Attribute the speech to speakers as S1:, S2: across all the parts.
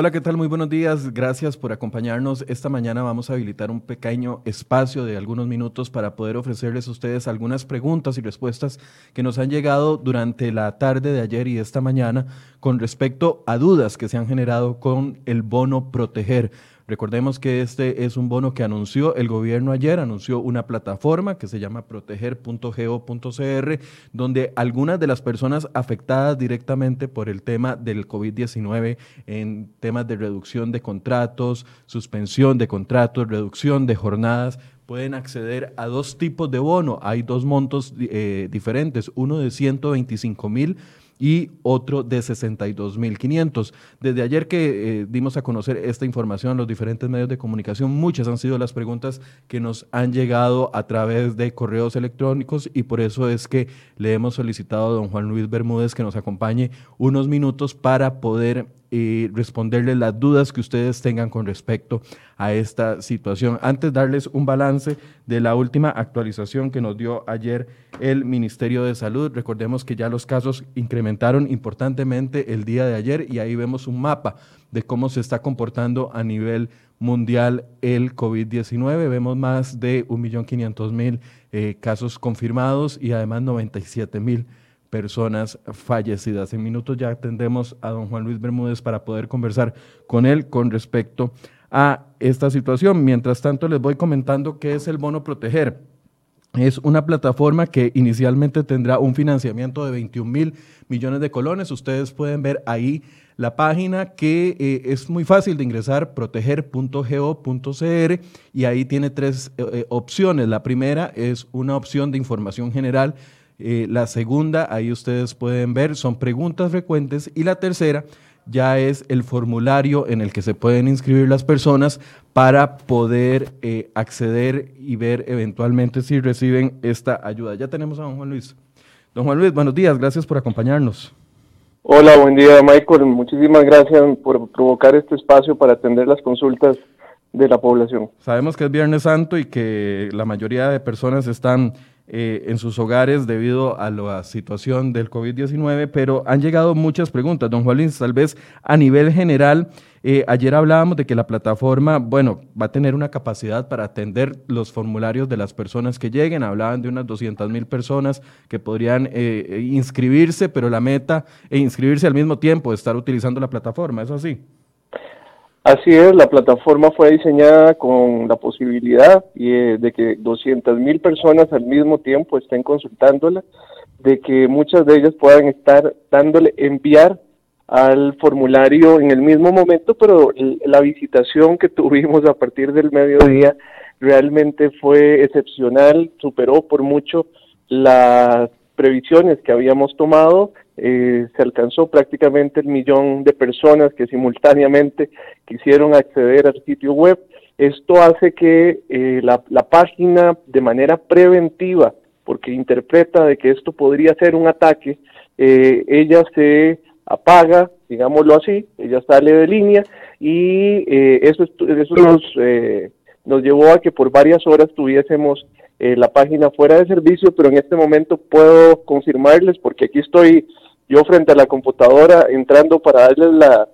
S1: Hola, ¿qué tal? Muy buenos días. Gracias por acompañarnos. Esta mañana vamos a habilitar un pequeño espacio de algunos minutos para poder ofrecerles a ustedes algunas preguntas y respuestas que nos han llegado durante la tarde de ayer y esta mañana con respecto a dudas que se han generado con el bono proteger. Recordemos que este es un bono que anunció el gobierno ayer, anunció una plataforma que se llama proteger.go.cr, donde algunas de las personas afectadas directamente por el tema del COVID-19 en temas de reducción de contratos, suspensión de contratos, reducción de jornadas, pueden acceder a dos tipos de bono. Hay dos montos eh, diferentes, uno de 125 mil y otro de 62.500. Desde ayer que eh, dimos a conocer esta información en los diferentes medios de comunicación, muchas han sido las preguntas que nos han llegado a través de correos electrónicos y por eso es que le hemos solicitado a don Juan Luis Bermúdez que nos acompañe unos minutos para poder y responderles las dudas que ustedes tengan con respecto a esta situación. Antes darles un balance de la última actualización que nos dio ayer el Ministerio de Salud. Recordemos que ya los casos incrementaron importantemente el día de ayer y ahí vemos un mapa de cómo se está comportando a nivel mundial el COVID-19. Vemos más de 1.500.000 eh, casos confirmados y además 97.000 personas fallecidas. En minutos ya tendremos a don Juan Luis Bermúdez para poder conversar con él con respecto a esta situación. Mientras tanto, les voy comentando qué es el bono proteger. Es una plataforma que inicialmente tendrá un financiamiento de 21 mil millones de colones. Ustedes pueden ver ahí la página que eh, es muy fácil de ingresar, proteger.go.cr, y ahí tiene tres eh, eh, opciones. La primera es una opción de información general eh, la segunda, ahí ustedes pueden ver, son preguntas frecuentes. Y la tercera ya es el formulario en el que se pueden inscribir las personas para poder eh, acceder y ver eventualmente si reciben esta ayuda. Ya tenemos a don Juan Luis. Don Juan Luis, buenos días, gracias por acompañarnos.
S2: Hola, buen día Michael, muchísimas gracias por provocar este espacio para atender las consultas de la población.
S1: Sabemos que es Viernes Santo y que la mayoría de personas están eh, en sus hogares debido a la situación del COVID-19, pero han llegado muchas preguntas. Don Juan tal vez a nivel general, eh, ayer hablábamos de que la plataforma, bueno, va a tener una capacidad para atender los formularios de las personas que lleguen. Hablaban de unas 200 mil personas que podrían eh, inscribirse, pero la meta es inscribirse al mismo tiempo, estar utilizando la plataforma. ¿Es así?
S2: Así es, la plataforma fue diseñada con la posibilidad eh, de que 200 mil personas al mismo tiempo estén consultándola, de que muchas de ellas puedan estar dándole enviar al formulario en el mismo momento, pero la visitación que tuvimos a partir del mediodía realmente fue excepcional, superó por mucho las previsiones que habíamos tomado eh, se alcanzó prácticamente el millón de personas que simultáneamente quisieron acceder al sitio web. Esto hace que eh, la, página de manera preventiva, porque interpreta de que esto podría ser un ataque, eh, ella se apaga, digámoslo así, ella sale de línea y eso, eso nos, nos llevó a que por varias horas tuviésemos la página fuera de servicio, pero en este momento puedo confirmarles, porque aquí estoy yo frente a la computadora entrando para darles la,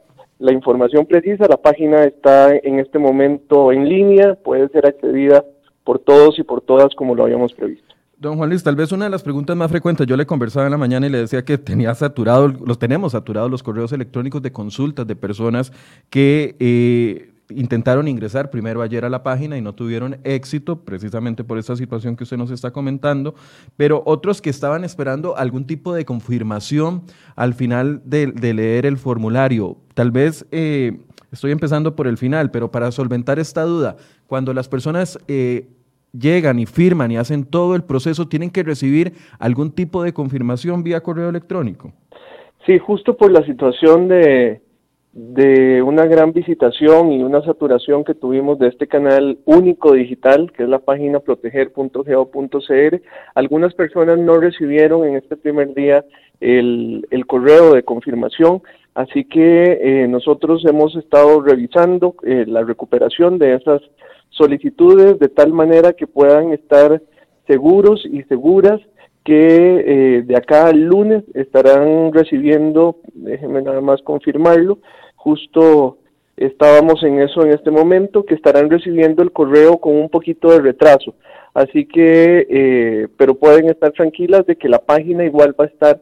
S2: información precisa. La página está en este momento en línea, puede ser accedida por todos y por todas como lo habíamos previsto.
S1: Don Juan Luis, tal vez una de las preguntas más frecuentes, yo le conversaba en la mañana y le decía que tenía saturado, los tenemos saturados los correos electrónicos de consultas de personas que eh, intentaron ingresar primero ayer a la página y no tuvieron éxito, precisamente por esta situación que usted nos está comentando, pero otros que estaban esperando algún tipo de confirmación al final de, leer el formulario. Tal vez eh, estoy empezando por el final, pero para solventar esta duda, cuando las personas eh, llegan y firman y hacen todo el proceso, ¿tienen que recibir algún tipo de confirmación vía correo electrónico?
S2: Sí, justo por la situación de de una gran visitación y una saturación que tuvimos de este canal único digital, que es la página proteger.go.cr. Algunas personas no recibieron en este primer día el, correo de confirmación, así que eh, nosotros hemos estado revisando eh, la recuperación de esas solicitudes de tal manera que puedan estar seguros y seguras que eh, de acá al lunes estarán recibiendo, déjenme nada más confirmarlo, justo estábamos en eso en este momento, que estarán recibiendo el correo con un poquito de retraso. Así que, eh, pero pueden estar tranquilas de que la página igual va a estar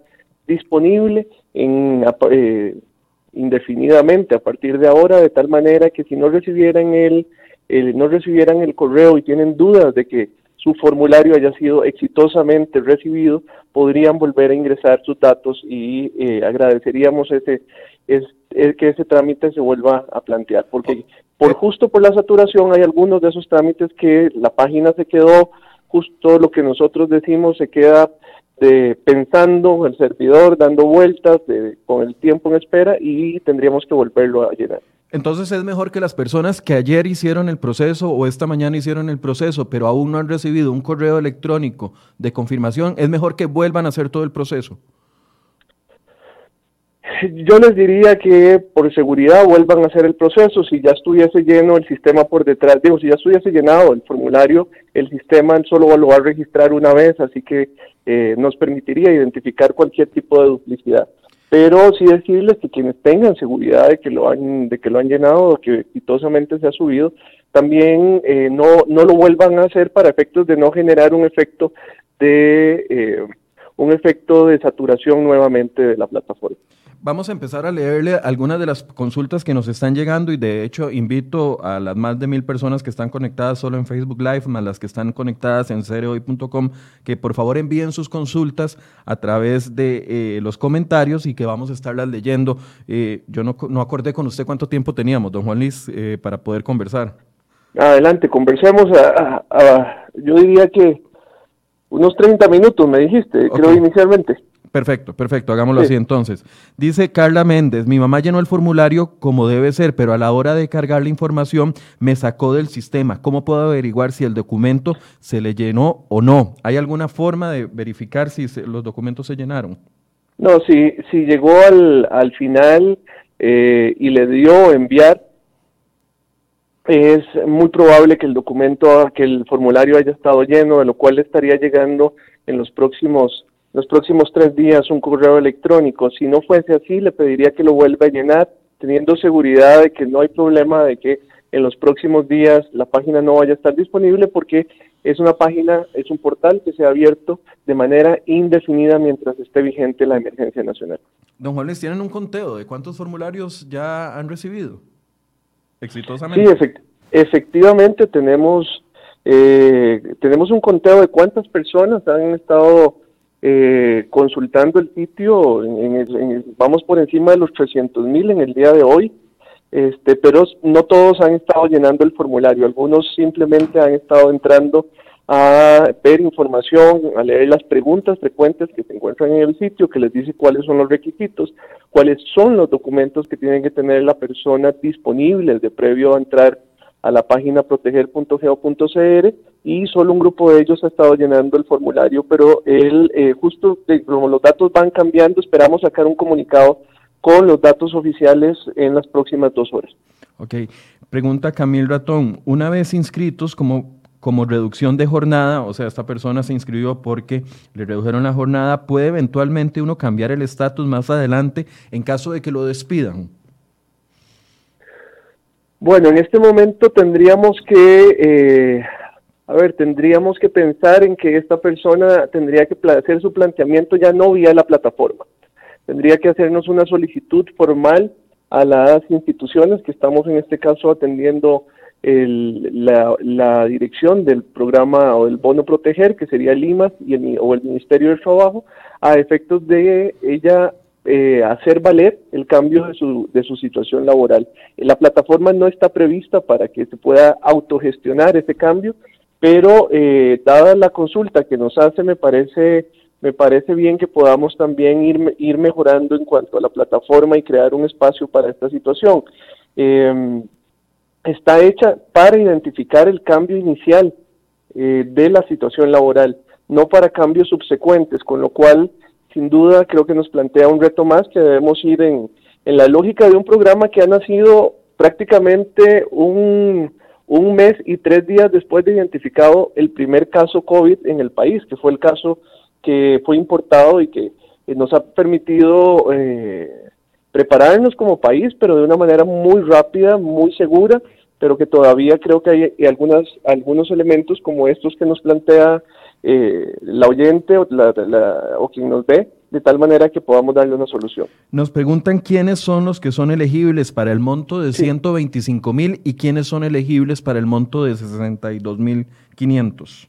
S2: disponible en, eh, indefinidamente a partir de ahora, de tal manera que si no recibieran el, no recibieran el correo y tienen dudas de que su formulario haya sido exitosamente recibido, podrían volver a ingresar sus datos y eh, agradeceríamos ese, es, que ese trámite se vuelva a plantear, porque por justo por la saturación hay algunos de esos trámites que la página se quedó justo lo que nosotros decimos se queda de, pensando el servidor, dando vueltas con el tiempo en espera y tendríamos que volverlo a llenar.
S1: Entonces es mejor que las personas que ayer hicieron el proceso o esta mañana hicieron el proceso, pero aún no han recibido un correo electrónico de confirmación, es mejor que vuelvan a hacer todo el proceso.
S2: Yo les diría que por seguridad vuelvan a hacer el proceso. Si ya estuviese lleno el sistema por detrás, digo, si ya estuviese llenado el formulario, el sistema solo lo va a registrar una vez, así que eh, nos permitiría identificar cualquier tipo de duplicidad. Pero sí decirles que quienes tengan seguridad de que lo han, de que lo han llenado o que exitosamente se ha subido, también eh, no, no lo vuelvan a hacer para efectos de no generar un efecto de eh, un efecto de saturación nuevamente de la plataforma.
S1: Vamos a empezar a leerle algunas de las consultas que nos están llegando y de hecho invito a las más de mil personas que están conectadas solo en Facebook Live, más las que están conectadas en cereoy.com, que por favor envíen sus consultas a través de eh, los comentarios y que vamos a estarlas leyendo. Eh, yo no, no, acordé con usted cuánto tiempo teníamos, don Juan Luis, eh, para poder conversar.
S2: Adelante, conversemos. yo diría que unos 30 minutos, me dijiste, creo inicialmente.
S1: Perfecto, perfecto, hagámoslo así entonces. Dice Carla Méndez, mi mamá llenó el formulario como debe ser, pero a la hora de cargar la información me sacó del sistema. ¿Cómo puedo averiguar si el documento se le llenó o no? ¿Hay alguna forma de verificar si los documentos se llenaron?
S2: No, si, si llegó al, al final eh, y le dio enviar, es muy probable que el documento, que el formulario haya estado lleno, de lo cual estaría llegando en los próximos los próximos tres días un correo electrónico. Si no fuese así, le pediría que lo vuelva a llenar, teniendo seguridad de que no hay problema de que en los próximos días la página no vaya a estar disponible porque es una página, es un portal que se ha abierto de manera indefinida mientras esté vigente la emergencia nacional.
S1: Don Juan, ¿les tienen un conteo de cuántos formularios ya han recibido exitosamente?
S2: Sí, efectivamente tenemos, eh, tenemos un conteo de cuántas personas han estado eh, consultando el sitio, vamos por encima de los 300 mil en el día de hoy, este, pero no todos han estado llenando el formulario, algunos simplemente han estado entrando a ver información, a leer las preguntas frecuentes que se encuentran en el sitio, que les dice cuáles son los requisitos, cuáles son los documentos que tienen que tener la persona disponibles de previo a entrar a la página proteger.geo.cr y solo un grupo de ellos ha estado llenando el formulario, pero él, eh, justo como los datos van cambiando, esperamos sacar un comunicado con los datos oficiales en las próximas dos horas.
S1: Ok. Pregunta Camil Ratón, una vez inscritos como, como reducción de jornada, o sea, esta persona se inscribió porque le redujeron la jornada, ¿puede eventualmente uno cambiar el estatus más adelante en caso de que lo despidan?
S2: Bueno, en este momento tendríamos que, eh, a ver, tendríamos que pensar en que esta persona tendría que hacer su planteamiento ya no vía la plataforma. Tendría que hacernos una solicitud formal a las instituciones que estamos en este caso atendiendo la, la, dirección del programa o del bono proteger, que sería el IMAS y el, o el Ministerio del Trabajo, a efectos de ella eh, hacer valer el cambio de su, de su situación laboral. La plataforma no está prevista para que se pueda autogestionar ese cambio, pero eh, dada la consulta que nos hace, me parece, me parece bien que podamos también ir, ir mejorando en cuanto a la plataforma y crear un espacio para esta situación. Em, está hecha para identificar el cambio inicial eh, de la situación laboral, no para cambios subsecuentes, con lo cual sin duda creo que nos plantea un reto más que debemos ir en, en la lógica de un programa que ha nacido prácticamente un, un mes y tres días después de identificado el primer caso COVID en el país, que fue el caso que fue importado y que nos ha permitido eh, prepararnos como país, pero de una manera muy rápida, muy segura, pero que todavía creo que hay algunas, algunos elementos como estos que nos plantea eh, la oyente o, o quien nos ve, de tal manera que podamos darle una solución.
S1: Nos preguntan quiénes son los que son elegibles para el monto de 125 mil y quiénes son elegibles para el monto de 62 mil 500.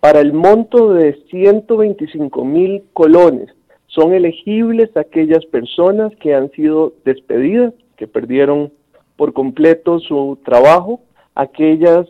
S2: Para el monto de 125 mil colones son elegibles aquellas personas que han sido despedidas, que perdieron por completo su trabajo, aquellas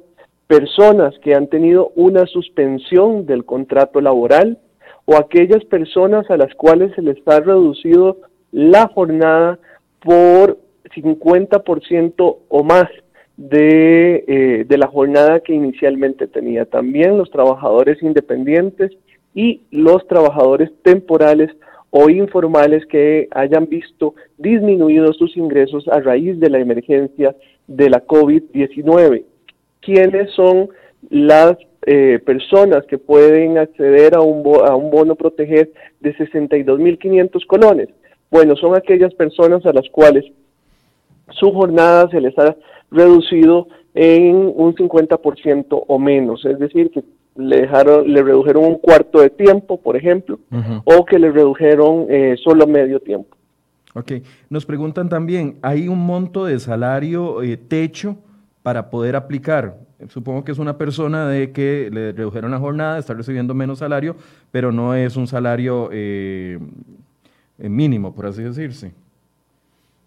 S2: personas que han tenido una suspensión del contrato laboral o aquellas personas a las cuales se les ha reducido la jornada por 50% o más de, eh, de, la jornada que inicialmente tenía. También los trabajadores independientes y los trabajadores temporales o informales que hayan visto disminuidos sus ingresos a raíz de la emergencia de la COVID-19 quiénes son las eh, personas que pueden acceder a un, a un bono proteger de 62.500 colones. Bueno, son aquellas personas a las cuales su jornada se les ha reducido en un 50% o menos, es decir, que le, dejaron, le redujeron un cuarto de tiempo, por ejemplo, o que le redujeron eh, solo medio tiempo.
S1: Ok, nos preguntan también, ¿hay un monto de salario eh, techo para poder aplicar. Supongo que es una persona de que le redujeron la jornada, está recibiendo menos salario, pero no es un salario eh, eh, mínimo, por así decirse.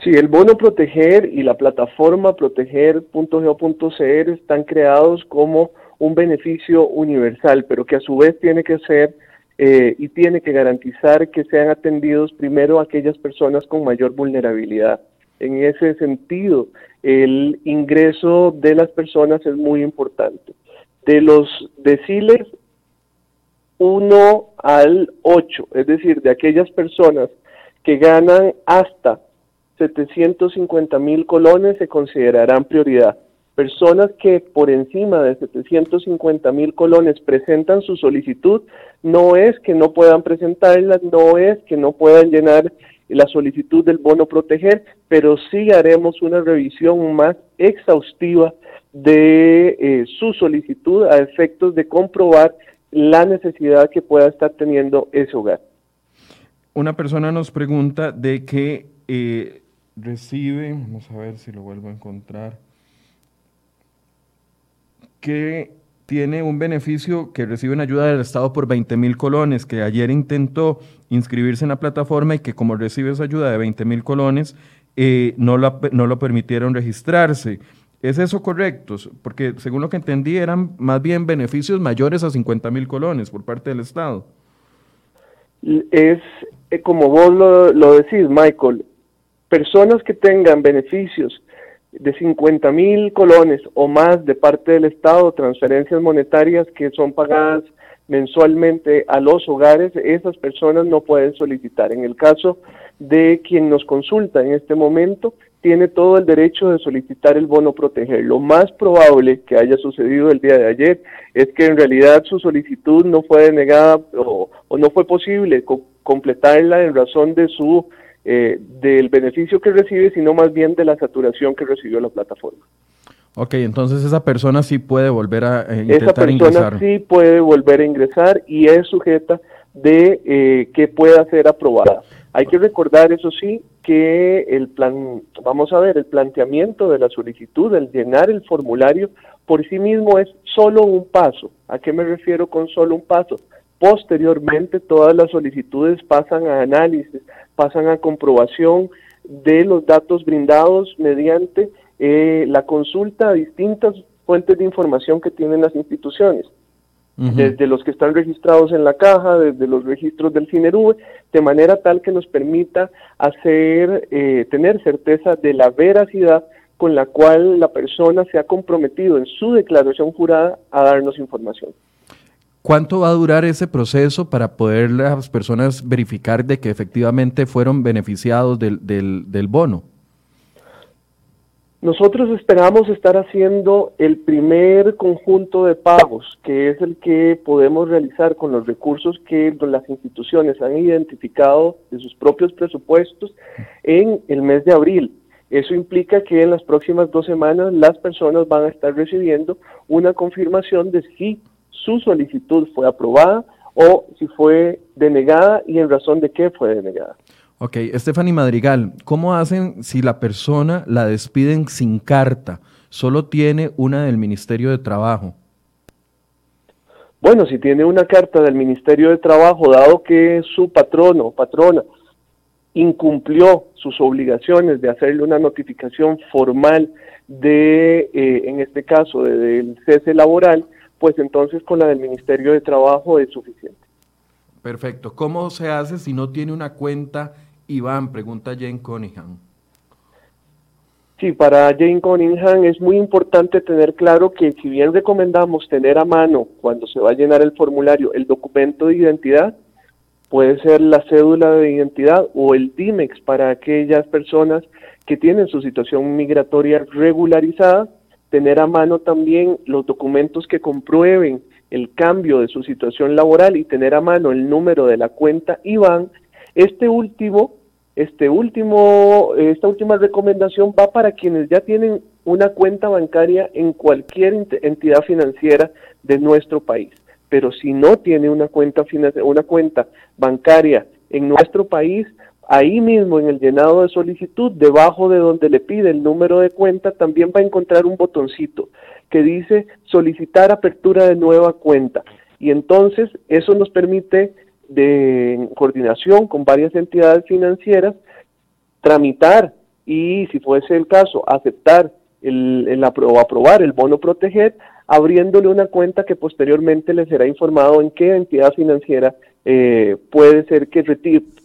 S2: Sí, el bono proteger y la plataforma proteger.go.cr están creados como un beneficio universal, pero que a su vez tiene que ser eh, y tiene que garantizar que sean atendidos primero aquellas personas con mayor vulnerabilidad. En ese sentido, el ingreso de las personas es muy importante. De los deciles 1 al 8, es decir, de aquellas personas que ganan hasta 750 mil colones se considerarán prioridad. Personas que por encima de 750 mil colones presentan su solicitud, no es que no puedan presentarla, no es que no puedan llenar la solicitud del bono proteger, pero sí haremos una revisión más exhaustiva de eh, su solicitud a efectos de comprobar la necesidad que pueda estar teniendo ese hogar.
S1: Una persona nos pregunta de que eh, recibe, vamos a ver si lo vuelvo a encontrar, que tiene un beneficio que recibe una ayuda del Estado por 20 mil colones, que ayer intentó inscribirse en la plataforma y que como recibe esa ayuda de 20 mil colones, eh, no, no lo permitieron registrarse. ¿Es eso correcto? Porque según lo que entendí eran más bien beneficios mayores a 50 mil colones por parte del Estado.
S2: Es eh, como vos lo, lo decís, Michael, personas que tengan beneficios de 50 mil colones o más de parte del Estado, transferencias monetarias que son pagadas mensualmente a los hogares, esas personas no pueden solicitar. En el caso de quien nos consulta en este momento, tiene todo el derecho de solicitar el bono proteger. Lo más probable que haya sucedido el día de ayer es que en realidad su solicitud no fue denegada o, no fue posible completarla en razón de su eh, del beneficio que recibe, sino más bien de la saturación que recibió la plataforma.
S1: Ok, entonces esa persona sí puede volver a eh, intentar ingresar. Esa persona
S2: sí puede volver a ingresar y es sujeta de eh, que pueda ser aprobada. Hay que recordar, eso sí, que el plan, vamos a ver, el planteamiento de la solicitud, el llenar el formulario, por sí mismo es solo un paso. ¿A qué me refiero con solo un paso? Posteriormente, todas las solicitudes pasan a análisis, pasan a comprobación de los datos brindados mediante eh, la consulta a distintas fuentes de información que tienen las instituciones, desde los que están registrados en la caja, desde los registros del CINERUVE, de manera tal que nos permita hacer, eh, tener certeza de la veracidad con la cual la persona se ha comprometido en su declaración jurada a darnos información.
S1: ¿Cuánto va a durar ese proceso para poder las personas verificar de que efectivamente fueron beneficiados del, del, bono?
S2: Nosotros esperamos estar haciendo el primer conjunto de pagos, que es el que podemos realizar con los recursos que las instituciones han identificado de sus propios presupuestos en el mes de abril. Eso implica que en las próximas dos semanas las personas van a estar recibiendo una confirmación de si su solicitud fue aprobada o si fue denegada y en razón de qué fue denegada.
S1: Ok, Stephanie Madrigal, ¿cómo hacen si la persona la despiden sin carta? Solo tiene una del Ministerio de Trabajo.
S2: Bueno, si tiene una carta del Ministerio de Trabajo, dado que su patrono o patrona incumplió sus obligaciones de hacerle una notificación formal de, eh, en este caso, del cese laboral, pues entonces con la del Ministerio de Trabajo es suficiente.
S1: Perfecto. ¿Cómo se hace si no tiene una cuenta Iván, pregunta Jane Cunningham.
S2: Sí, para Jane Cunningham es muy importante tener claro que si bien recomendamos tener a mano cuando se va a llenar el formulario el documento de identidad, puede ser la cédula de identidad o el DIMEX para aquellas personas que tienen su situación migratoria regularizada, tener a mano también los documentos que comprueben el cambio de su situación laboral y tener a mano el número de la cuenta IBAN. Este último este último, esta última recomendación va para quienes ya tienen una cuenta bancaria en cualquier entidad financiera de nuestro país. Pero si no tiene una cuenta, una cuenta bancaria en nuestro país, ahí mismo en el llenado de solicitud, debajo de donde le pide el número de cuenta, también va a encontrar un botoncito que dice solicitar apertura de nueva cuenta. Y entonces eso nos permite de coordinación con varias entidades financieras, tramitar y, si fuese el caso, aceptar el, el o aprobar el bono proteger, abriéndole una cuenta que posteriormente le será informado en qué entidad financiera eh, puede ser que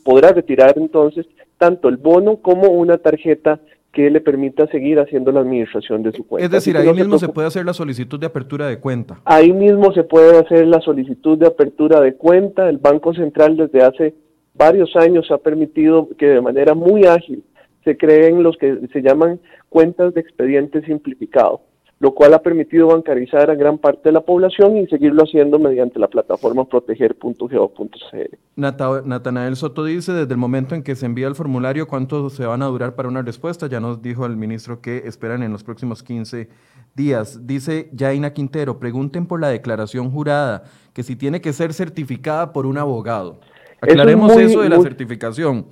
S2: podrá retirar entonces tanto el bono como una tarjeta que le permita seguir haciendo la administración de su cuenta.
S1: Es decir, ahí mismo se, puede hacer la solicitud de apertura de cuenta.
S2: Ahí mismo se puede hacer la solicitud de apertura de cuenta. El Banco Central desde hace varios años ha permitido que de manera muy ágil se creen los que se llaman cuentas de expediente simplificado lo cual ha permitido bancarizar a gran parte de la población y seguirlo haciendo mediante la plataforma proteger.gov.cl.
S1: Natanael Soto dice, desde el momento en que se envía el formulario, ¿cuánto se van a durar para una respuesta? Ya nos dijo el ministro que esperan en los próximos 15 días. Dice Jaina Quintero, pregunten por la declaración jurada, que si tiene que ser certificada por un abogado. Aclaremos eso, de la certificación.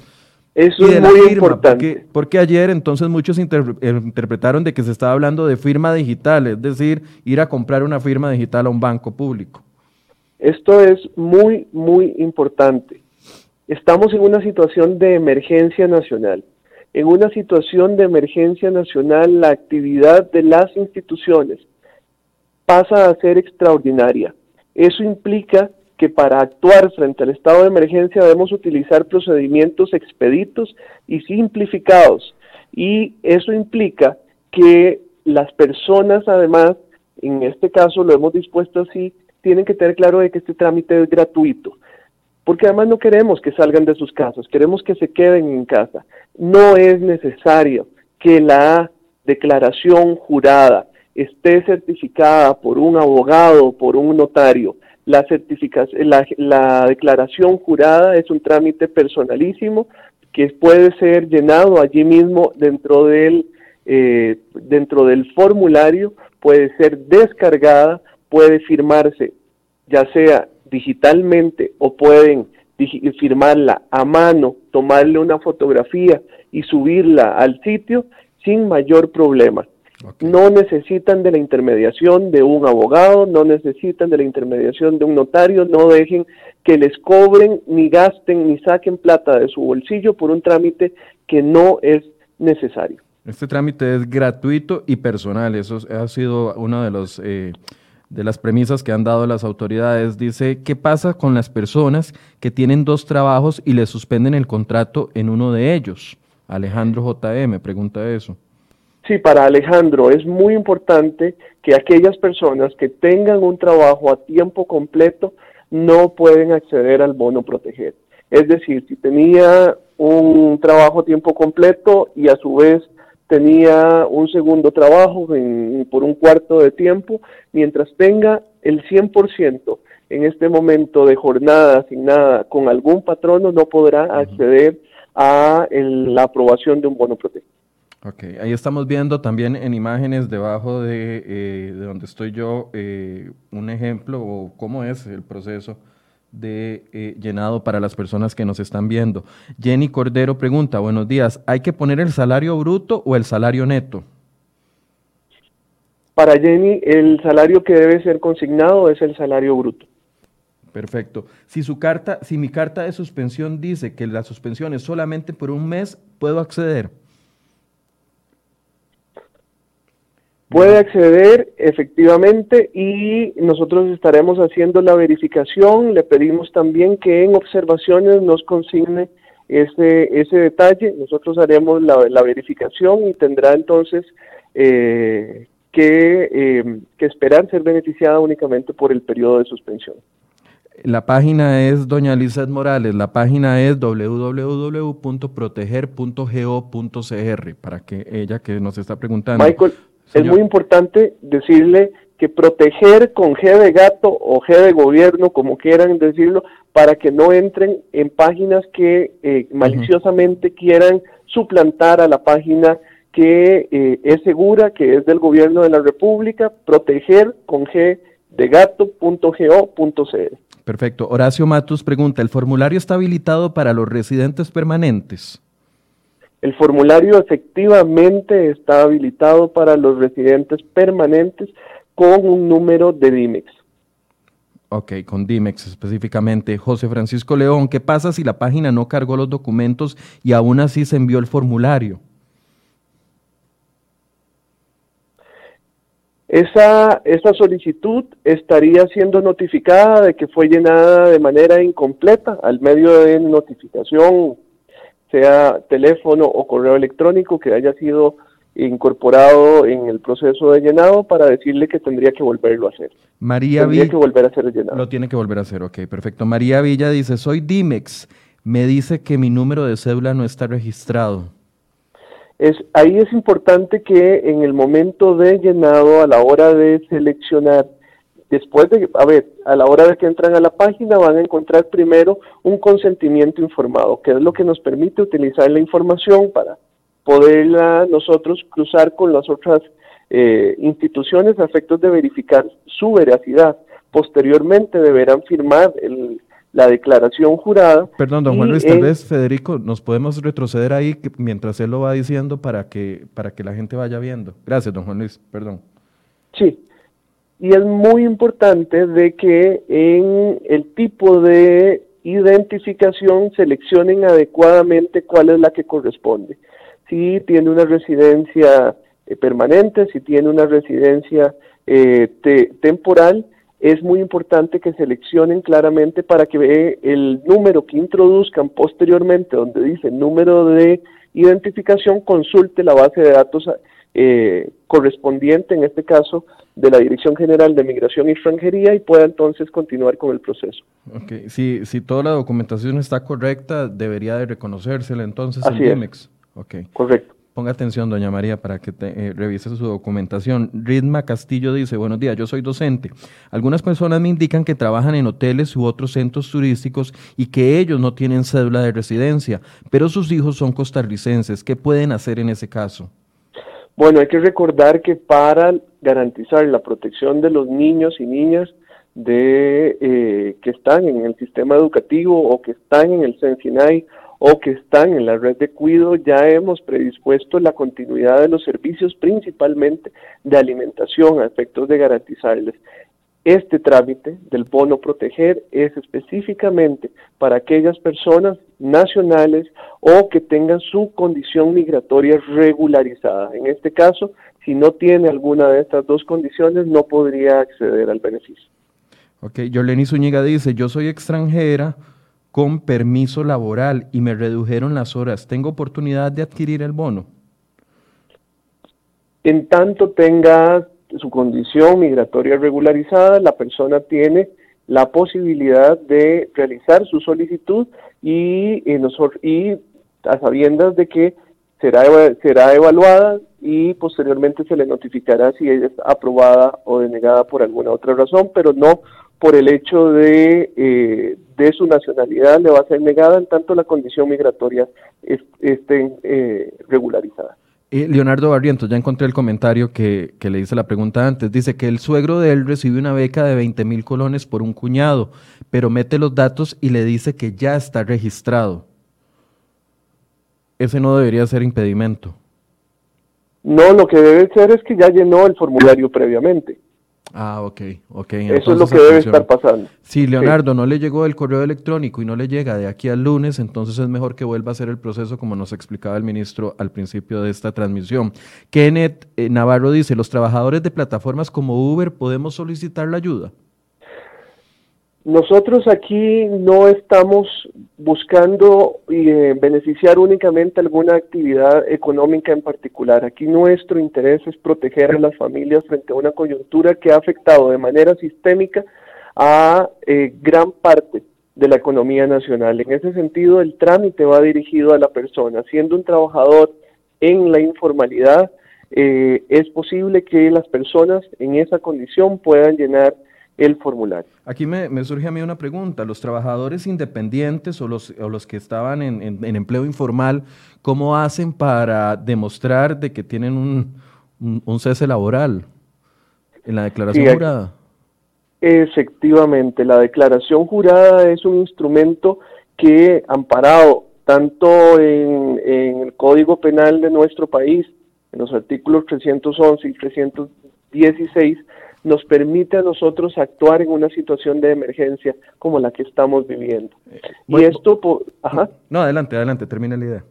S2: Eso es muy importante.
S1: Porque, ayer entonces muchos eh, interpretaron de que se estaba hablando de firma digital, es decir, ir a comprar una firma digital a un banco público.
S2: Esto es muy, muy importante. Estamos en una situación de emergencia nacional. En una situación de emergencia nacional, la actividad de las instituciones pasa a ser extraordinaria. Eso implica que para actuar frente al estado de emergencia debemos utilizar procedimientos expeditos y simplificados. Y eso implica que las personas, además, en este caso lo hemos dispuesto así, tienen que tener claro de que este trámite es gratuito. Porque además no queremos que salgan de sus casas, queremos que se queden en casa. No es necesario que la declaración jurada esté certificada por un abogado o por un notario la, certificación, la, declaración jurada es un trámite personalísimo que puede ser llenado allí mismo dentro del, eh, dentro del formulario, puede ser descargada, puede firmarse ya sea digitalmente o pueden firmarla a mano, tomarle una fotografía y subirla al sitio sin mayor problema. No necesitan de la intermediación de un abogado, no necesitan de la intermediación de un notario, no dejen que les cobren, ni gasten, ni saquen plata de su bolsillo por un trámite que no es necesario.
S1: Este trámite es gratuito y personal, eso ha sido una de los... Eh, de las premisas que han dado las autoridades, dice, ¿qué pasa con las personas que tienen dos trabajos y le suspenden el contrato en uno de ellos? Alejandro JM pregunta eso.
S2: Sí, para Alejandro es muy importante que aquellas personas que tengan un trabajo a tiempo completo no pueden acceder al bono proteger. Es decir, si tenía un trabajo a tiempo completo y a su vez tenía un segundo trabajo por un cuarto de tiempo, mientras tenga el 100% en este momento de jornada asignada con algún patrono, no podrá acceder a la aprobación de un bono protegido.
S1: Ok, ahí estamos viendo también en imágenes debajo de, eh, de donde estoy yo eh, un ejemplo o cómo es el proceso de eh, llenado para las personas que nos están viendo. Jenny Cordero pregunta, buenos días, ¿hay que poner el salario bruto o el salario neto?
S2: Para Jenny, el salario que debe ser consignado es el salario bruto.
S1: Perfecto. Si su carta, si mi carta de suspensión dice que la suspensión es solamente por un mes, ¿puedo acceder?
S2: Puede acceder efectivamente y nosotros estaremos haciendo la verificación. Le pedimos también que en observaciones nos consigne ese, ese detalle. Nosotros haremos la, verificación y tendrá entonces eh, que, eh, que esperar ser beneficiada únicamente por el periodo de suspensión.
S1: La página es Doña Lizeth Morales, la página es www.proteger.go.cr para que ella que nos está preguntando.
S2: Michael, es muy importante decirle que proteger con G de gato o G de gobierno, como quieran decirlo, para que no entren en páginas que eh, maliciosamente quieran suplantar a la página que eh, es segura, que es del gobierno de la República, proteger con G de gato.go.cr.
S1: Perfecto. Horacio Matus pregunta, ¿el formulario está habilitado para los residentes permanentes?
S2: El formulario efectivamente está habilitado para los residentes permanentes con un número de DIMEX.
S1: Ok, con DIMEX específicamente. José Francisco León, ¿qué pasa si la página no cargó los documentos y aún así se envió el formulario?
S2: Esa, esa solicitud estaría siendo notificada de que fue llenada de manera incompleta al medio de notificación sea teléfono o correo electrónico que haya sido incorporado en el proceso de llenado para decirle que tendría que volverlo a hacer.
S1: María
S2: tendría que volver a hacer el llenado.
S1: Lo tiene que volver a hacer, ok, perfecto. María Villa dice, soy Dimex, me dice que mi número de cédula no está registrado.
S2: Es, ahí es importante que en el momento de llenado, a la hora de seleccionar Después de, a ver, a la hora de que entran a la página van a encontrar primero un consentimiento informado, que es lo que nos permite utilizar la información para poderla nosotros cruzar con las otras eh, instituciones a efectos de verificar su veracidad. Posteriormente deberán firmar la declaración jurada.
S1: Perdón, don Juan Luis, tal vez Federico, nos podemos retroceder ahí mientras él lo va diciendo para que, para que la gente vaya viendo. Gracias, don Juan Luis, perdón.
S2: Sí, y es muy importante de que en el tipo de identificación seleccionen adecuadamente cuál es la que corresponde. Si tiene una residencia eh, permanente, si tiene una residencia eh, temporal, es muy importante que seleccionen claramente para que el número que introduzcan posteriormente, donde dice número de identificación, consulte la base de datos eh, correspondiente, en este caso, de la Dirección General de Migración y Extranjería y pueda entonces continuar con el proceso.
S1: Ok, si, si toda la documentación está correcta, debería de reconocérsela entonces el DIMEX.
S2: Okay. Correcto.
S1: Ponga atención, doña María, para que te, eh, revise su documentación. Ritma Castillo dice, buenos días, yo soy docente. Algunas personas me indican que trabajan en hoteles u otros centros turísticos y que ellos no tienen cédula de residencia, pero sus hijos son costarricenses. ¿Qué pueden hacer en ese caso?
S2: Bueno, hay que recordar que para garantizar la protección de los niños y niñas de eh, que están en el sistema educativo o que están en el CENSINAI o que están en la red de cuido, ya hemos predispuesto la continuidad de los servicios, principalmente de alimentación, a efectos de garantizarles este trámite del bono proteger es específicamente para aquellas personas nacionales o que tengan su condición migratoria regularizada. En este caso, si no tiene alguna de estas dos condiciones, no podría acceder al beneficio.
S1: Ok, Yoleni Zúñiga dice, yo soy extranjera con permiso laboral y me redujeron las horas. ¿Tengo oportunidad de adquirir el bono?
S2: En tanto tenga su condición migratoria regularizada, la persona tiene la posibilidad de realizar su solicitud y, y a sabiendas de que será, será evaluada y posteriormente se le notificará si ella es aprobada o denegada por alguna otra razón, pero no por el hecho de, eh, de su nacionalidad le va a ser negada en tanto la condición migratoria esté eh, regularizada.
S1: Leonardo Barrientos, ya encontré el comentario que, que, le hice la pregunta antes. Dice que el suegro de él recibe una beca de 20 mil colones por un cuñado, pero mete los datos y le dice que ya está registrado. Ese no debería ser impedimento.
S2: No, lo que debe ser es que ya llenó el formulario previamente.
S1: Ah, ok, ok.
S2: Eso es lo que debe estar pasando.
S1: Si Leonardo no le llegó el correo electrónico y no le llega de aquí al lunes, entonces es mejor que vuelva a hacer el proceso como nos explicaba el ministro al principio de esta transmisión. Kenneth eh, Navarro dice, ¿los trabajadores de plataformas como Uber podemos solicitar la ayuda?
S2: Nosotros aquí no estamos buscando eh, beneficiar únicamente alguna actividad económica en particular. Aquí nuestro interés es proteger a las familias frente a una coyuntura que ha afectado de manera sistémica a eh, gran parte de la economía nacional. En ese sentido, el trámite va dirigido a la persona. Siendo un trabajador en la informalidad, eh, es posible que las personas en esa condición puedan llenar el formulario.
S1: Aquí me, surge a mí una pregunta. Los trabajadores independientes o los, o los que estaban en, empleo informal, ¿cómo hacen para demostrar de que tienen un, cese laboral en la declaración jurada?
S2: Efectivamente, la declaración jurada es un instrumento que, amparado tanto en, en el Código Penal de nuestro país, en los artículos 311 y 316, nos permite a nosotros actuar en una situación de emergencia como la que estamos viviendo. y esto,
S1: ajá. No, adelante, adelante, termina la idea.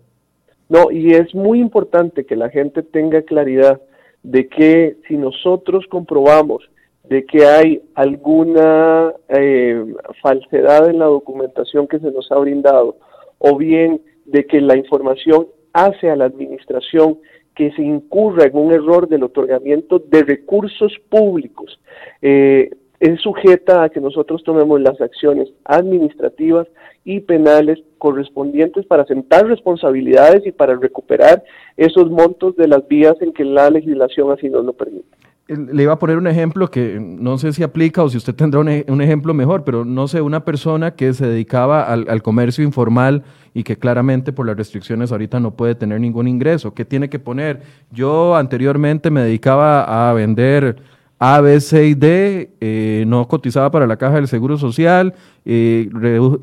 S2: No, y es muy importante que la gente tenga claridad de que si nosotros comprobamos de que hay alguna eh, falsedad en la documentación que se nos ha brindado, o bien de que la información hace a la administración que se incurra en un error del otorgamiento de recursos públicos. Eh, es sujeta a que nosotros tomemos las acciones administrativas y penales correspondientes para sentar responsabilidades y para recuperar esos montos de las vías en que la legislación así nos lo permite
S1: le iba a poner un ejemplo que no sé si aplica o si usted tendrá un, e, ejemplo mejor, pero no sé, una persona que se dedicaba al, comercio informal y que claramente por las restricciones ahorita no puede tener ningún ingreso. ¿Qué tiene que poner? Yo anteriormente me dedicaba a vender A, B, C y D, eh, no cotizaba para la caja del Seguro Social, eh,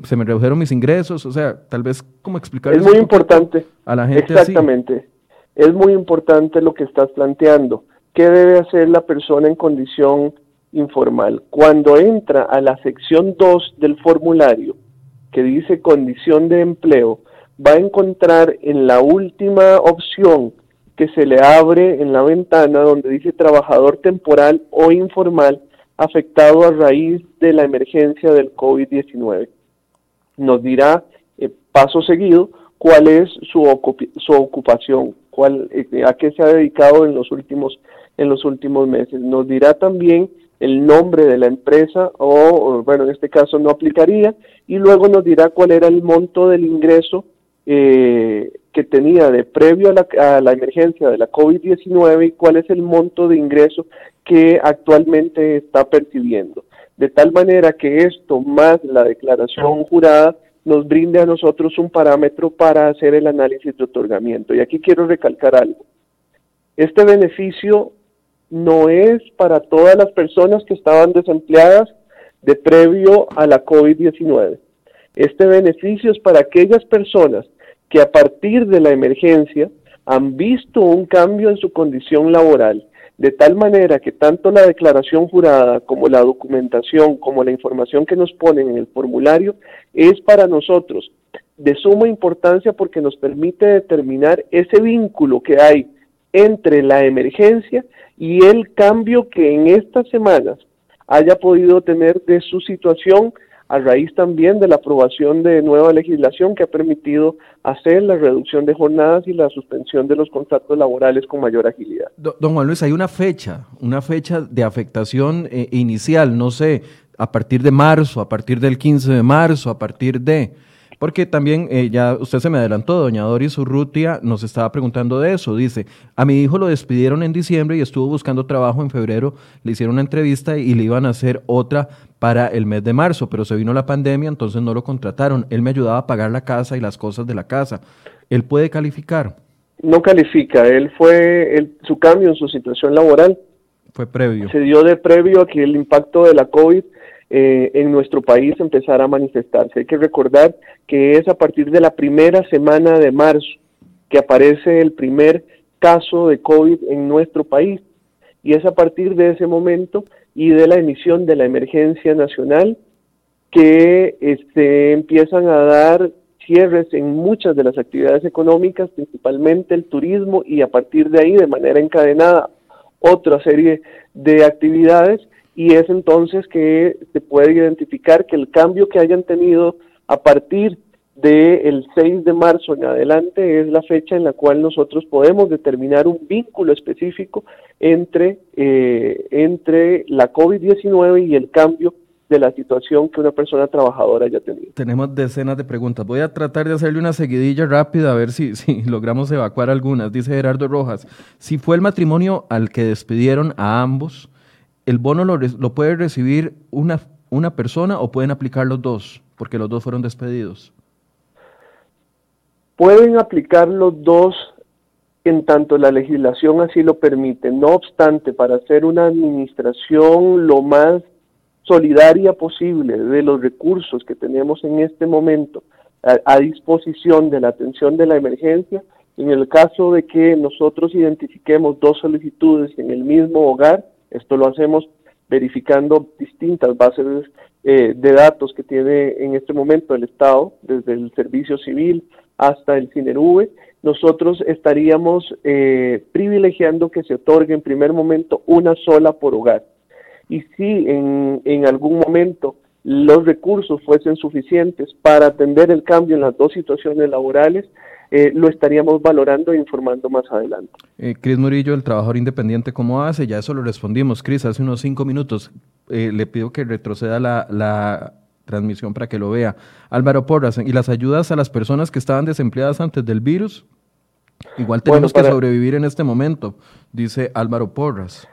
S1: se me redujeron mis ingresos, o sea, tal vez como explicar
S2: Es muy importante. A la gente Exactamente. Es muy importante lo que estás planteando ¿Qué debe hacer la persona en condición informal? Cuando entra a la sección 2 del formulario, que dice condición de empleo, va a encontrar en la última opción que se le abre en la ventana donde dice trabajador temporal o informal afectado a raíz de la emergencia del COVID-19. Nos dirá eh, paso seguido cuál es su, ocupación, cuál, eh, a qué se ha dedicado en los últimos en los últimos meses. Nos dirá también el nombre de la empresa o, bueno, en este caso no aplicaría y luego nos dirá cuál era el monto del ingreso eh, que tenía de previo a la, a la emergencia de la COVID-19 y cuál es el monto de ingreso que actualmente está percibiendo. De tal manera que esto más la declaración jurada nos brinde a nosotros un parámetro para hacer el análisis de otorgamiento. Y aquí quiero recalcar algo. Este beneficio no es para todas las personas que estaban desempleadas de previo a la COVID-19. Este beneficio es para aquellas personas que a partir de la emergencia han visto un cambio en su condición laboral, de tal manera que tanto la declaración jurada como la documentación, como la información que nos ponen en el formulario, es para nosotros de suma importancia porque nos permite determinar ese vínculo que hay entre la emergencia y el cambio que en estas semanas haya podido tener de su situación a raíz también de la aprobación de nueva legislación que ha permitido hacer la reducción de jornadas y la suspensión de los contratos laborales con mayor agilidad.
S1: Don Juan Luis, hay una fecha, una fecha de afectación eh, inicial, no sé, a partir de marzo, a partir del 15 de marzo, a partir de... Porque también, eh, ya usted se me adelantó, doña Doris Urrutia nos estaba preguntando de eso. Dice, a mi hijo lo despidieron en diciembre y estuvo buscando trabajo en febrero, le hicieron una entrevista y le iban a hacer otra para el mes de marzo, pero se vino la pandemia, entonces no lo contrataron. Él me ayudaba a pagar la casa y las cosas de la casa. ¿Él puede calificar?
S2: No califica, él fue, su cambio en su situación laboral.
S1: Fue previo.
S2: Se dio de previo a que el impacto de la COVID eh, en nuestro país empezara a manifestarse. Hay que recordar que es a partir de la primera semana de marzo que aparece el primer caso de COVID en nuestro país. Y es a partir de ese momento y de la emisión de la emergencia nacional que este, empiezan a dar cierres en muchas de las actividades económicas, principalmente el turismo, y a partir de ahí, de manera encadenada, otra serie de actividades, y es entonces que se puede identificar que el cambio que hayan tenido a partir del 6 de marzo en adelante es la fecha en la cual nosotros podemos determinar un vínculo específico entre, eh, entre la COVID-19 y el cambio de la situación que una persona trabajadora haya tenido.
S1: Tenemos decenas de preguntas. Voy a tratar de hacerle una seguidilla rápida a ver si, si logramos evacuar algunas. Dice Gerardo Rojas, si fue el matrimonio al que despidieron a ambos, ¿el bono lo, puede recibir una, una persona o pueden aplicar los dos? Porque los dos fueron despedidos.
S2: Pueden aplicar los dos en tanto la legislación así lo permite. No obstante, para hacer una administración lo más solidaria posible de los recursos que tenemos en este momento a, disposición de la atención de la emergencia, en el caso de que nosotros identifiquemos dos solicitudes en el mismo hogar, esto lo hacemos verificando distintas bases eh, de datos que tiene en este momento el Estado, desde el Servicio Civil hasta el CINERUVE, nosotros estaríamos eh, privilegiando que se otorgue en primer momento una sola por hogar. Y si en algún momento los recursos fuesen suficientes para atender el cambio en las dos situaciones laborales, eh, lo estaríamos valorando e informando más adelante.
S1: Eh, Cris Murillo, el trabajador independiente, ¿cómo hace? Ya eso lo respondimos, Cris, hace unos cinco minutos. Eh, le pido que retroceda la, la transmisión para que lo vea. Álvaro Porras, ¿y las ayudas a las personas que estaban desempleadas antes del virus? Igual tenemos que sobrevivir en este momento, dice Álvaro Porras.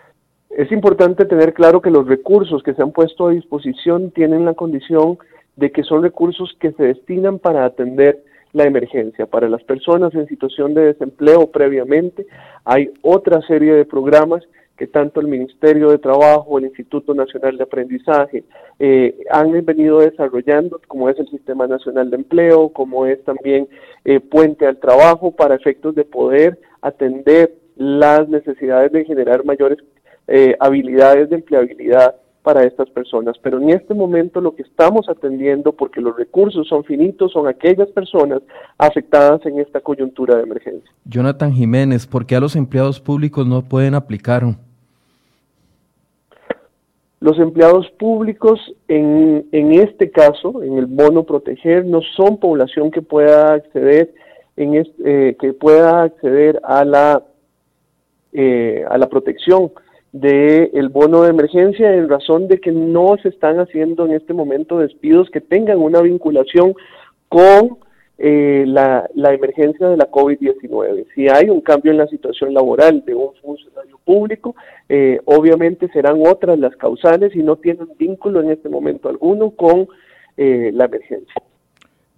S2: Es importante tener claro que los recursos que se han puesto a disposición tienen la condición de que son recursos que se destinan para atender la emergencia. Para las personas en situación de desempleo previamente, hay otra serie de programas que tanto el Ministerio de Trabajo, el Instituto Nacional de Aprendizaje eh, han venido desarrollando, como es el Sistema Nacional de Empleo, como es también eh, Puente al Trabajo, para efectos de poder atender las necesidades de generar mayores eh, habilidades de empleabilidad para estas personas. Pero en este momento lo que estamos atendiendo, porque los recursos son finitos, son aquellas personas afectadas en esta coyuntura de emergencia.
S1: Jonathan Jiménez, ¿por qué a los empleados públicos no pueden aplicar?
S2: Los empleados públicos, en, en este caso, en el bono proteger, no son población que pueda acceder, en eh, que pueda acceder a la, eh, a la protección del bono de emergencia en razón de que no se están haciendo en este momento despidos que tengan una vinculación con eh, la, la, emergencia de la COVID-19. Si hay un cambio en la situación laboral de un funcionario público, eh, obviamente serán otras las causales y no tienen vínculo en este momento alguno con eh, la emergencia.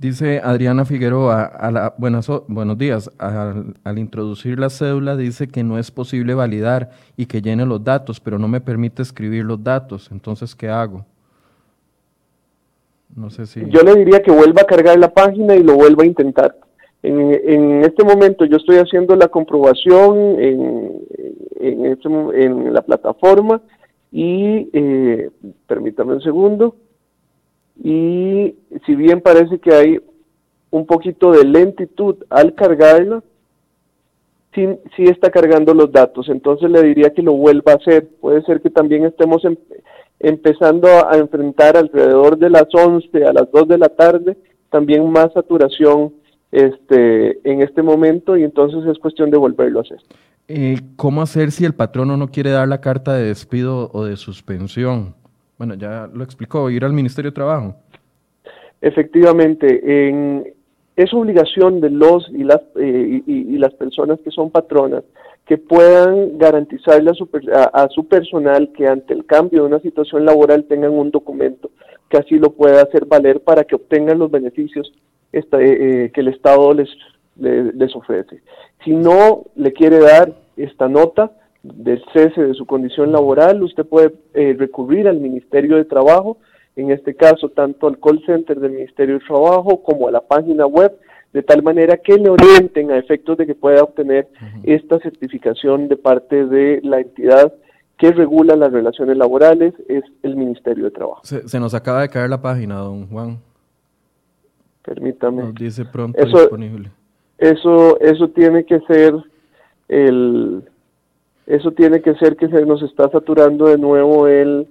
S1: Dice Adriana Figueroa, a la, buenas, buenos días, al, introducir la cédula dice que no es posible validar y que llene los datos, pero no me permite escribir los datos, entonces, ¿qué hago?
S2: No sé si... Yo le diría que vuelva a cargar la página y lo vuelva a intentar. En, este momento yo estoy haciendo la comprobación en, en, este en la plataforma y eh, permítame un segundo. Y si bien parece que hay un poquito de lentitud al cargarla, sí, sí, está cargando los datos. Entonces le diría que lo vuelva a hacer. Puede ser que también estemos en, empezando a enfrentar alrededor de las 11 a las 2 de la tarde también más saturación este, en este momento y entonces es cuestión de volverlo a hacer.
S1: Eh, ¿Cómo hacer si el patrono no quiere dar la carta de despido o de suspensión? Bueno, ya lo explicó, ir al Ministerio de Trabajo.
S2: Efectivamente, en, es obligación de los y las, eh, y, las personas que son patronas que puedan garantizarle a su, a, su, personal que ante el cambio de una situación laboral tengan un documento que así lo pueda hacer valer para que obtengan los beneficios esta, eh, eh, que el Estado les, les, ofrece. Si no le quiere dar esta nota del cese de su condición laboral, usted puede recurrir al Ministerio de Trabajo en este caso tanto al call center del Ministerio de Trabajo como a la página web, de tal manera que le orienten a efectos de que pueda obtener esta certificación de parte de la entidad que regula las relaciones laborales, es el Ministerio de Trabajo.
S1: Se, nos acaba de caer la página, don Juan.
S2: Permítame.
S1: Nos dice pronto disponible.
S2: Eso, eso tiene que ser el, eso tiene que ser que se nos está saturando de nuevo el,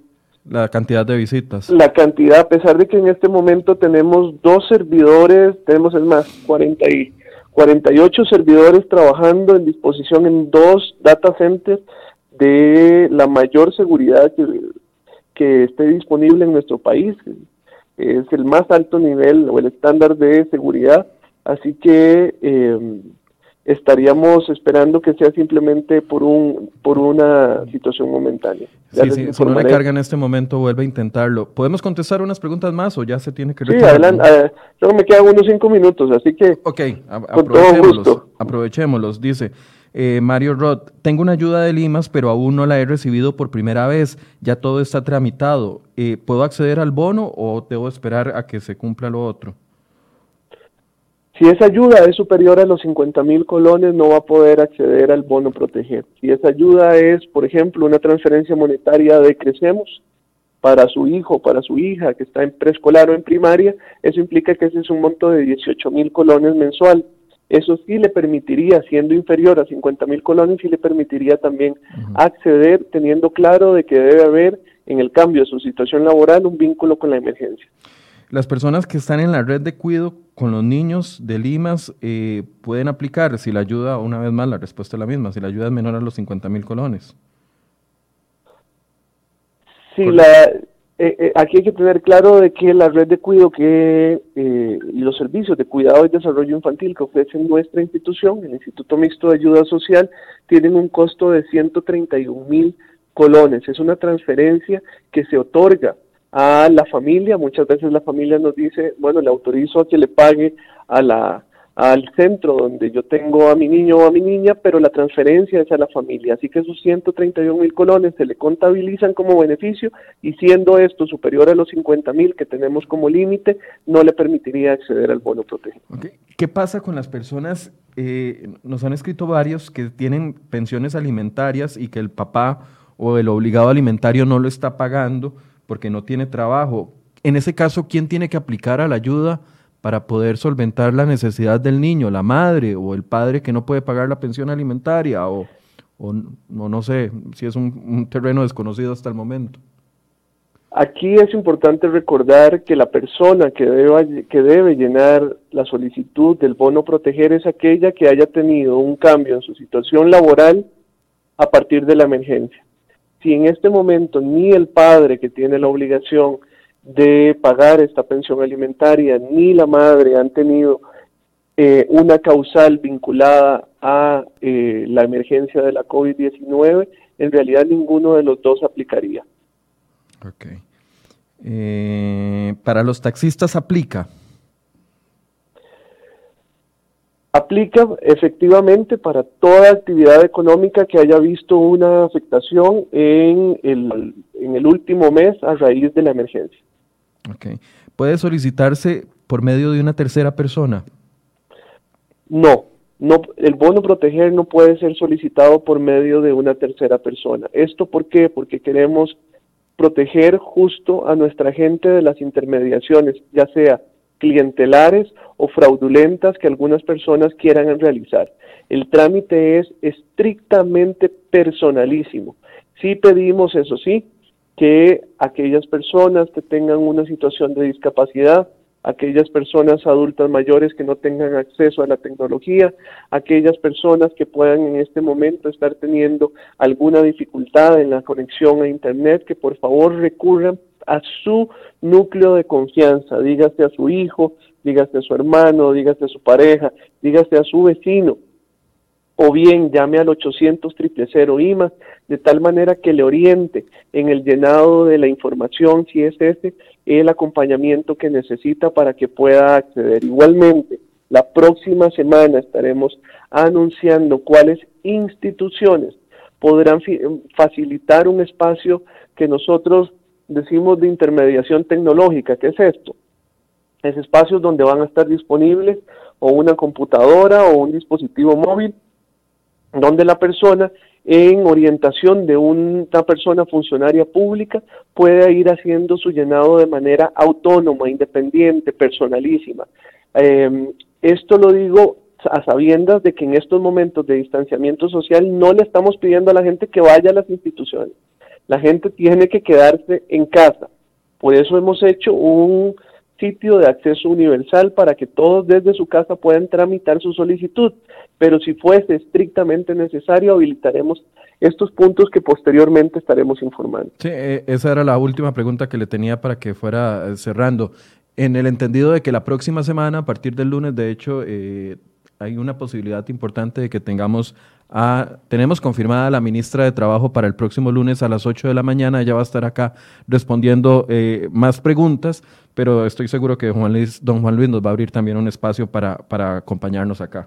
S1: la cantidad de visitas.
S2: La cantidad, a pesar de que en este momento tenemos dos servidores, tenemos es más, 40 y 48 servidores trabajando en disposición en dos data centers de la mayor seguridad que, que esté disponible en nuestro país. Es el más alto nivel o el estándar de seguridad. Así que eh, estaríamos esperando que sea simplemente por un por una situación momentánea.
S1: Sí, sí, si no le carga en este momento, vuelve a intentarlo. ¿Podemos contestar unas preguntas más o ya se tiene que
S2: Sí, adelante. Eh, solo me quedan unos cinco minutos, así que...
S1: Ok, aprovechémoslos, aprovechémoslos. Dice eh, Mario Roth, tengo una ayuda de Limas, pero aún no la he recibido por primera vez. Ya todo está tramitado. Eh, ¿Puedo acceder al bono o debo esperar a que se cumpla lo otro?
S2: Si esa ayuda es superior a los 50 mil colones, no va a poder acceder al bono proteger. Si esa ayuda es, por ejemplo, una transferencia monetaria de Crecemos para su hijo, para su hija que está en preescolar o en primaria, eso implica que ese es un monto de 18 mil colones mensual. Eso sí le permitiría, siendo inferior a 50 mil colones, sí le permitiría también acceder teniendo claro de que debe haber en el cambio de su situación laboral un vínculo con la emergencia.
S1: Las personas que están en la red de cuido con los niños de Limas eh, pueden aplicar, si la ayuda, una vez más, la respuesta es la misma, si la ayuda es menor a los 50 mil colones.
S2: Sí, la, eh, eh, aquí hay que tener claro de que la red de cuido que y los servicios de cuidado y desarrollo infantil que ofrece nuestra institución, el Instituto Mixto de Ayuda Social, tienen un costo de 131 mil colones. Es una transferencia que se otorga a la familia. Muchas veces la familia nos dice, bueno, le autorizo a que le pague a la, al centro donde yo tengo a mi niño o a mi niña, pero la transferencia es a la familia. Así que esos 131 mil colones se le contabilizan como beneficio y siendo esto superior a los 50 mil que tenemos como límite, no le permitiría acceder al bono protegido.
S1: ¿Qué pasa con las personas? Eh, nos han escrito varios que tienen pensiones alimentarias y que el papá o el obligado alimentario no lo está pagando porque no tiene trabajo. En ese caso, ¿quién tiene que aplicar a la ayuda para poder solventar la necesidad del niño? ¿La madre o el padre que no puede pagar la pensión alimentaria? O, no, sé si es un, terreno desconocido hasta el momento.
S2: Aquí es importante recordar que la persona que, debe, que debe llenar la solicitud del bono proteger es aquella que haya tenido un cambio en su situación laboral a partir de la emergencia si en este momento ni el padre que tiene la obligación de pagar esta pensión alimentaria, ni la madre han tenido eh, una causal vinculada a eh, la emergencia de la COVID-19, en realidad ninguno de los dos aplicaría.
S1: Ok. Eh, ¿Para los taxistas aplica?
S2: Aplica efectivamente para toda actividad económica que haya visto una afectación en el, en el último mes a raíz de la emergencia.
S1: Okay. ¿Puede solicitarse por medio de una tercera persona?
S2: No, no, el bono proteger no puede ser solicitado por medio de una tercera persona. ¿Esto por qué? Porque queremos proteger justo a nuestra gente de las intermediaciones, ya sea clientelares o fraudulentas que algunas personas quieran realizar. El trámite es estrictamente personalísimo. Sí pedimos, eso sí, que aquellas personas que tengan una situación de discapacidad, aquellas personas adultas mayores que no tengan acceso a la tecnología, aquellas personas que puedan en este momento estar teniendo alguna dificultad en la conexión a Internet, que por favor recurran a su núcleo de confianza, dígase a su hijo, dígase a su hermano, dígase a su pareja, dígase a su vecino, o bien llame al 800 000 IMA, de tal manera que le oriente en el llenado de la información, si es ese, el acompañamiento que necesita para que pueda acceder. Igualmente, la próxima semana estaremos anunciando cuáles instituciones podrán facilitar un espacio que nosotros decimos de intermediación tecnológica. ¿Qué es esto? Es espacios donde van a estar disponibles o una computadora o un dispositivo móvil donde la persona en orientación de una persona funcionaria pública pueda ir haciendo su llenado de manera autónoma, independiente, personalísima. Em, esto lo digo a sabiendas de que en estos momentos de distanciamiento social no le estamos pidiendo a la gente que vaya a las instituciones. La gente tiene que quedarse en casa. Por eso hemos hecho un sitio de acceso universal para que todos desde su casa puedan tramitar su solicitud. Pero si fuese estrictamente necesario, habilitaremos estos puntos que posteriormente estaremos informando.
S1: Sí, eh, esa era la última pregunta que le tenía para que fuera eh, cerrando. En el entendido de que la próxima semana, a partir del lunes, de hecho, eh, hay una posibilidad importante de que tengamos a, tenemos confirmada a la ministra de Trabajo para el próximo lunes a las 8 de la mañana, ella va a estar acá respondiendo eh, más preguntas, pero estoy seguro que Juan Luis, don Juan Luis nos va a abrir también un espacio para, para acompañarnos acá.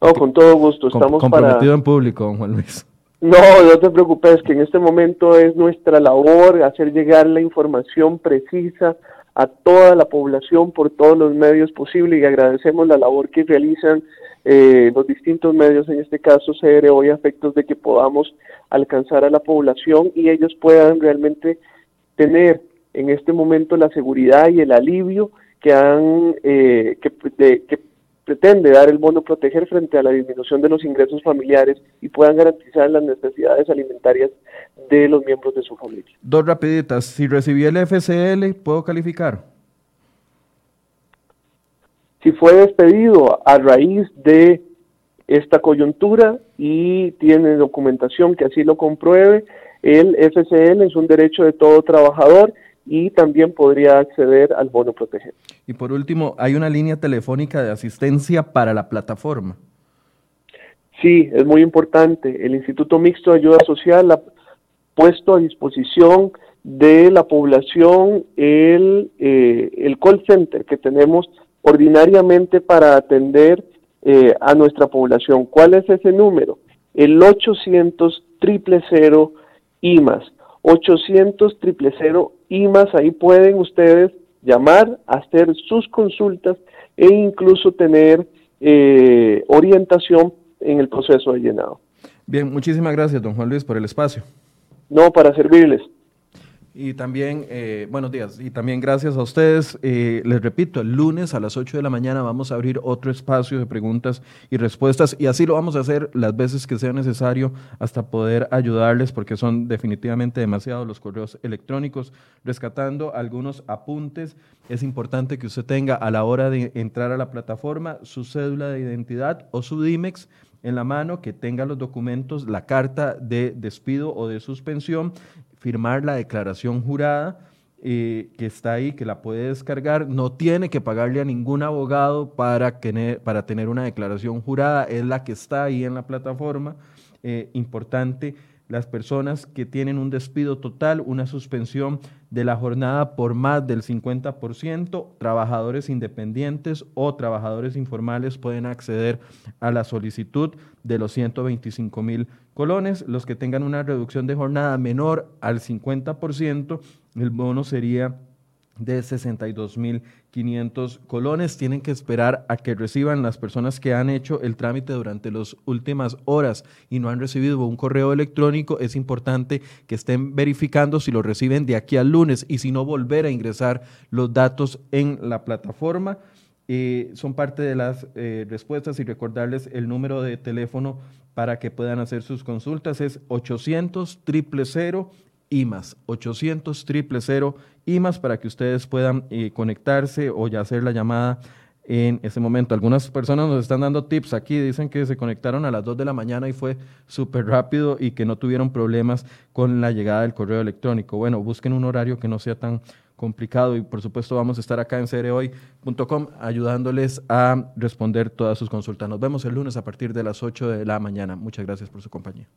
S2: No, con todo gusto, estamos
S1: comprometido en público, don Juan Luis.
S2: No, no te preocupes, que en este momento es nuestra labor hacer llegar la información precisa a toda la población por todos los medios posibles y agradecemos la labor que realizan eh, los distintos medios, en este caso CR, hoy a efectos de que podamos alcanzar a la población y ellos puedan realmente tener en este momento la seguridad y el alivio que han eh, que, que pretende dar el bono proteger frente a la disminución de los ingresos familiares y puedan garantizar las necesidades alimentarias de los miembros de su familia.
S1: Dos rapiditas, si recibí el FCL, ¿puedo calificar?
S2: Si fue despedido a raíz de esta coyuntura y tiene documentación que así lo compruebe, el FCL es un derecho de todo trabajador y también podría acceder al bono proteger.
S1: Y por último, ¿hay una línea telefónica de asistencia para la plataforma?
S2: Sí, es muy importante. El Instituto Mixto de Ayuda Social ha puesto a disposición de la población el, eh, el call center que tenemos ordinariamente para atender eh, a nuestra población. ¿Cuál es ese número? El 800 000 IMAS. 800 000 IMAS, ahí pueden ustedes llamar, hacer sus consultas e incluso tener eh, orientación en el proceso de llenado.
S1: Bien, muchísimas gracias, don Juan Luis, por el espacio.
S2: No, para servirles.
S1: Y también, eh, buenos días, y también gracias a ustedes. Eh, les repito, el lunes a las 8 de la mañana vamos a abrir otro espacio de preguntas y respuestas y así lo vamos a hacer las veces que sea necesario hasta poder ayudarles porque son definitivamente demasiados los correos electrónicos. Rescatando algunos apuntes, es importante que usted tenga a la hora de entrar a la plataforma su cédula de identidad o su DIMEX en la mano, que tenga los documentos, la carta de despido o de suspensión firmar la declaración jurada eh, que está ahí, que la puede descargar, no tiene que pagarle a ningún abogado para tener, para tener una declaración jurada, es la que está ahí en la plataforma. Eh, importante las personas que tienen un despido total, una suspensión de la jornada por más del 50%, trabajadores independientes o trabajadores informales pueden acceder a la solicitud de los 125 mil colones. Los que tengan una reducción de jornada menor al 50%, el bono sería de 62.500 colones. Tienen que esperar a que reciban las personas que han hecho el trámite durante las últimas horas y no han recibido un correo electrónico. Es importante que estén verificando si lo reciben de aquí al lunes y si no volver a ingresar los datos en la plataforma. Eh, son parte de las eh, respuestas y recordarles el número de teléfono para que puedan hacer sus consultas es 800 000 IMAS, 800 000 IMAS para que ustedes puedan eh, conectarse o ya hacer la llamada en ese momento. Algunas personas nos están dando tips aquí, dicen que se conectaron a las 2 de la mañana y fue súper rápido y que no tuvieron problemas con la llegada del correo electrónico. Bueno, busquen un horario que no sea tan complicado y por supuesto vamos a estar acá en cereoy.com ayudándoles a responder todas sus consultas. Nos vemos el lunes a partir de las 8 de la mañana. Muchas gracias por su compañía.